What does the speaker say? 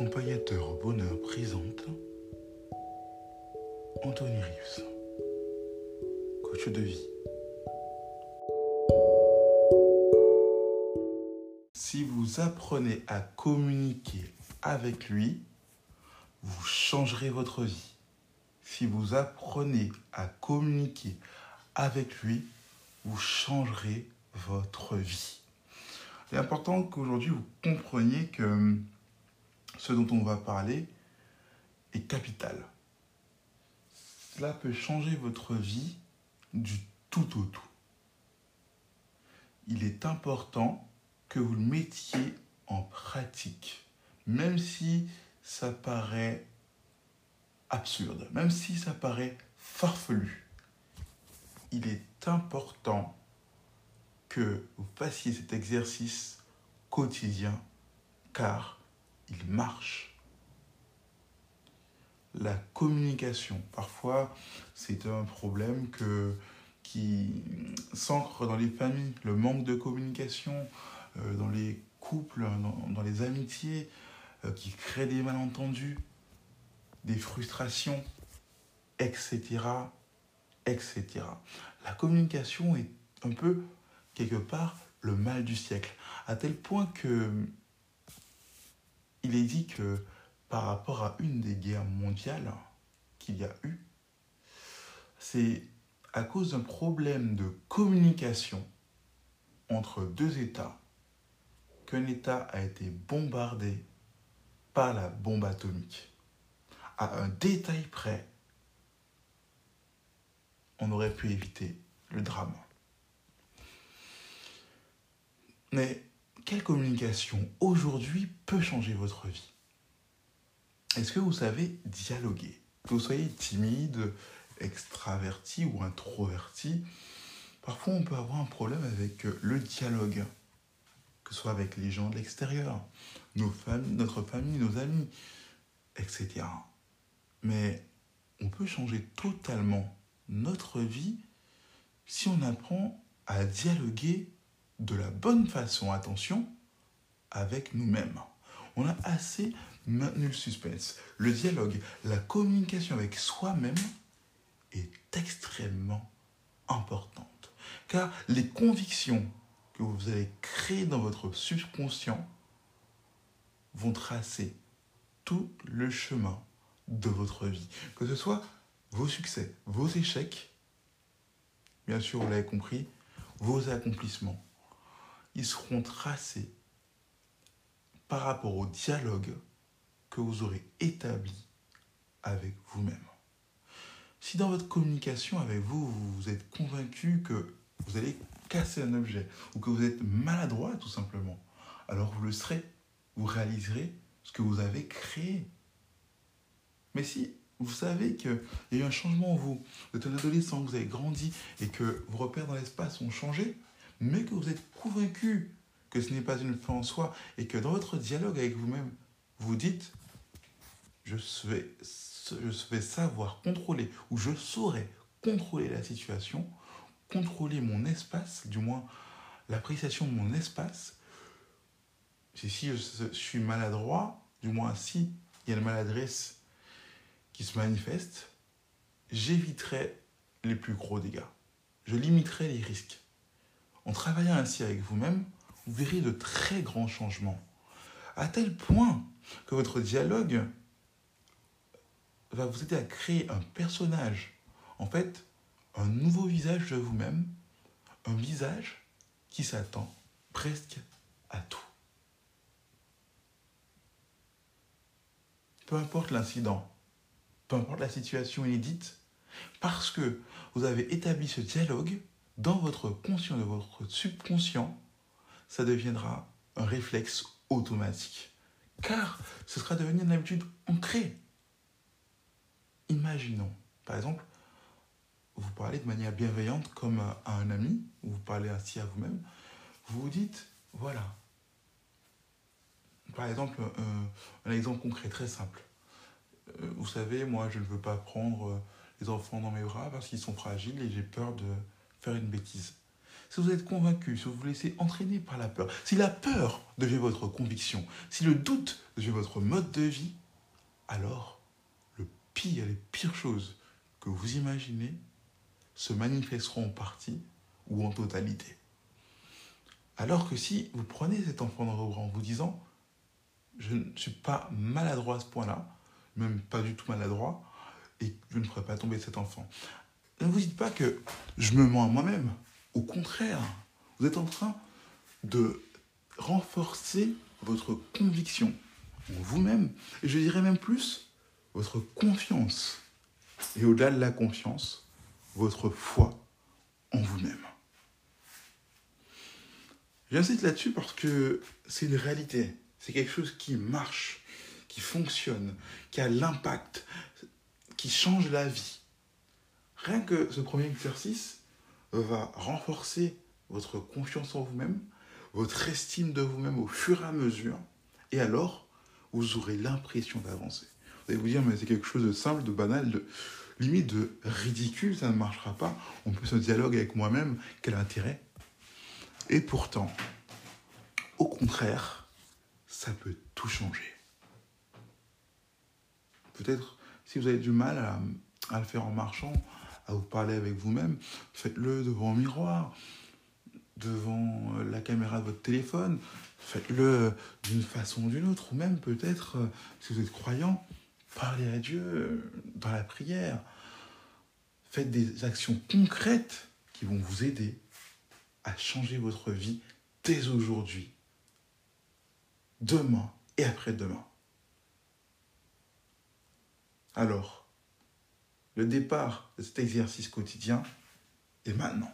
Accompagnateur bonheur présente Anthony Rius, coach de vie. Si vous apprenez à communiquer avec lui, vous changerez votre vie. Si vous apprenez à communiquer avec lui, vous changerez votre vie. C'est important qu'aujourd'hui vous compreniez que ce dont on va parler est capital. Cela peut changer votre vie du tout au tout. Il est important que vous le mettiez en pratique, même si ça paraît absurde, même si ça paraît farfelu. Il est important que vous fassiez cet exercice quotidien car il marche. La communication, parfois, c'est un problème que, qui s'ancre dans les familles, le manque de communication, euh, dans les couples, dans, les amitiés, euh, qui crée des malentendus, des frustrations, etc., etc. La communication est un peu, quelque part, le mal du siècle, à tel point que il est dit que par rapport à une des guerres mondiales qu'il y a eu, c'est à cause d'un problème de communication entre deux États qu'un État a été bombardé par la bombe atomique. À un détail près, on aurait pu éviter le drame. Mais quelle communication aujourd'hui peut changer votre vie? Est-ce que vous savez dialoguer? Que vous soyez timide, extraverti ou introverti, parfois on peut avoir un problème avec le dialogue, que ce soit avec les gens de l'extérieur, familles, notre famille, nos amis, etc. Mais on peut changer totalement notre vie si on apprend à dialoguer de la bonne façon, attention, avec nous-mêmes. On a assez maintenu le suspense. Le dialogue, la communication avec soi-même est extrêmement importante. Car les convictions que vous allez créer dans votre subconscient vont tracer tout le chemin de votre vie. Que ce soit vos succès, vos échecs, bien sûr, vous l'avez compris, vos accomplissements ils seront tracés par rapport au dialogue que vous aurez établi avec vous-même. Si dans votre communication avec vous, vous êtes convaincu que vous allez casser un objet ou que vous êtes maladroit tout simplement, alors vous le serez, vous réaliserez ce que vous avez créé. Mais si vous savez qu'il y a eu un changement en vous, vous êtes un adolescent, vous avez grandi et que vos repères dans l'espace ont changé, mais que vous êtes convaincu que ce n'est pas une fin en soi et que dans votre dialogue avec vous-même, vous dites, je vais, je vais savoir contrôler ou je saurais contrôler la situation, contrôler mon espace, du moins l'appréciation de mon espace. Si je suis maladroit, du moins si il y a une maladresse qui se manifeste, j'éviterai les plus gros dégâts. Je limiterai les risques. En travaillant ainsi avec vous-même, vous verrez de très grands changements. À tel point que votre dialogue va vous aider à créer un personnage, en fait, un nouveau visage de vous-même, un visage qui s'attend presque à tout. Peu importe l'incident, peu importe la situation inédite, parce que vous avez établi ce dialogue, dans votre conscient, de votre subconscient, ça deviendra un réflexe automatique. Car ce sera devenu une habitude ancrée. Imaginons, par exemple, vous parlez de manière bienveillante comme à un ami, ou vous parlez ainsi à vous-même, vous vous dites, voilà. Par exemple, un, exemple concret très simple. Euh, vous savez, moi, je ne veux pas prendre les enfants dans mes bras parce qu'ils sont fragiles et j'ai peur de, faire une bêtise. si vous êtes convaincu, si vous vous laissez entraîner par la peur, si la peur devient votre conviction, si le doute devient votre mode de vie, alors le pire, les pires choses que vous imaginez se manifesteront en partie ou en totalité. Alors que si vous prenez cet enfant dans vos bras en vous disant, je ne suis pas maladroit à ce point-là, même pas du tout maladroit, et je ne ferai pas tomber cet enfant. Ne vous dites pas que je me mens à moi-même. Au contraire, vous êtes en train de renforcer votre conviction en vous-même, et je dirais même plus, votre confiance. Et au-delà de la confiance, votre foi en vous-même. J'insiste là-dessus parce que c'est une réalité. C'est quelque chose qui marche, qui fonctionne, qui a l'impact, qui change la vie. Rien que ce premier exercice va renforcer votre confiance en vous-même, votre estime de vous-même au fur et à mesure, et alors vous aurez l'impression d'avancer. Vous allez vous dire, mais c'est quelque chose de simple, de banal, de limite de ridicule, ça ne marchera pas. On peut se dialogue avec moi-même, quel intérêt? Et pourtant, au contraire, ça peut tout changer. Peut-être si vous avez du mal à, à, le faire en marchant, vous parler avec vous-même, faites-le devant un miroir, devant la caméra de votre téléphone, faites-le d'une façon ou d'une autre, ou même peut-être, si vous êtes croyant, parlez à Dieu dans la prière. Faites des actions concrètes qui vont vous aider à changer votre vie dès aujourd'hui, demain et après-demain. Alors, le départ de cet exercice quotidien est maintenant.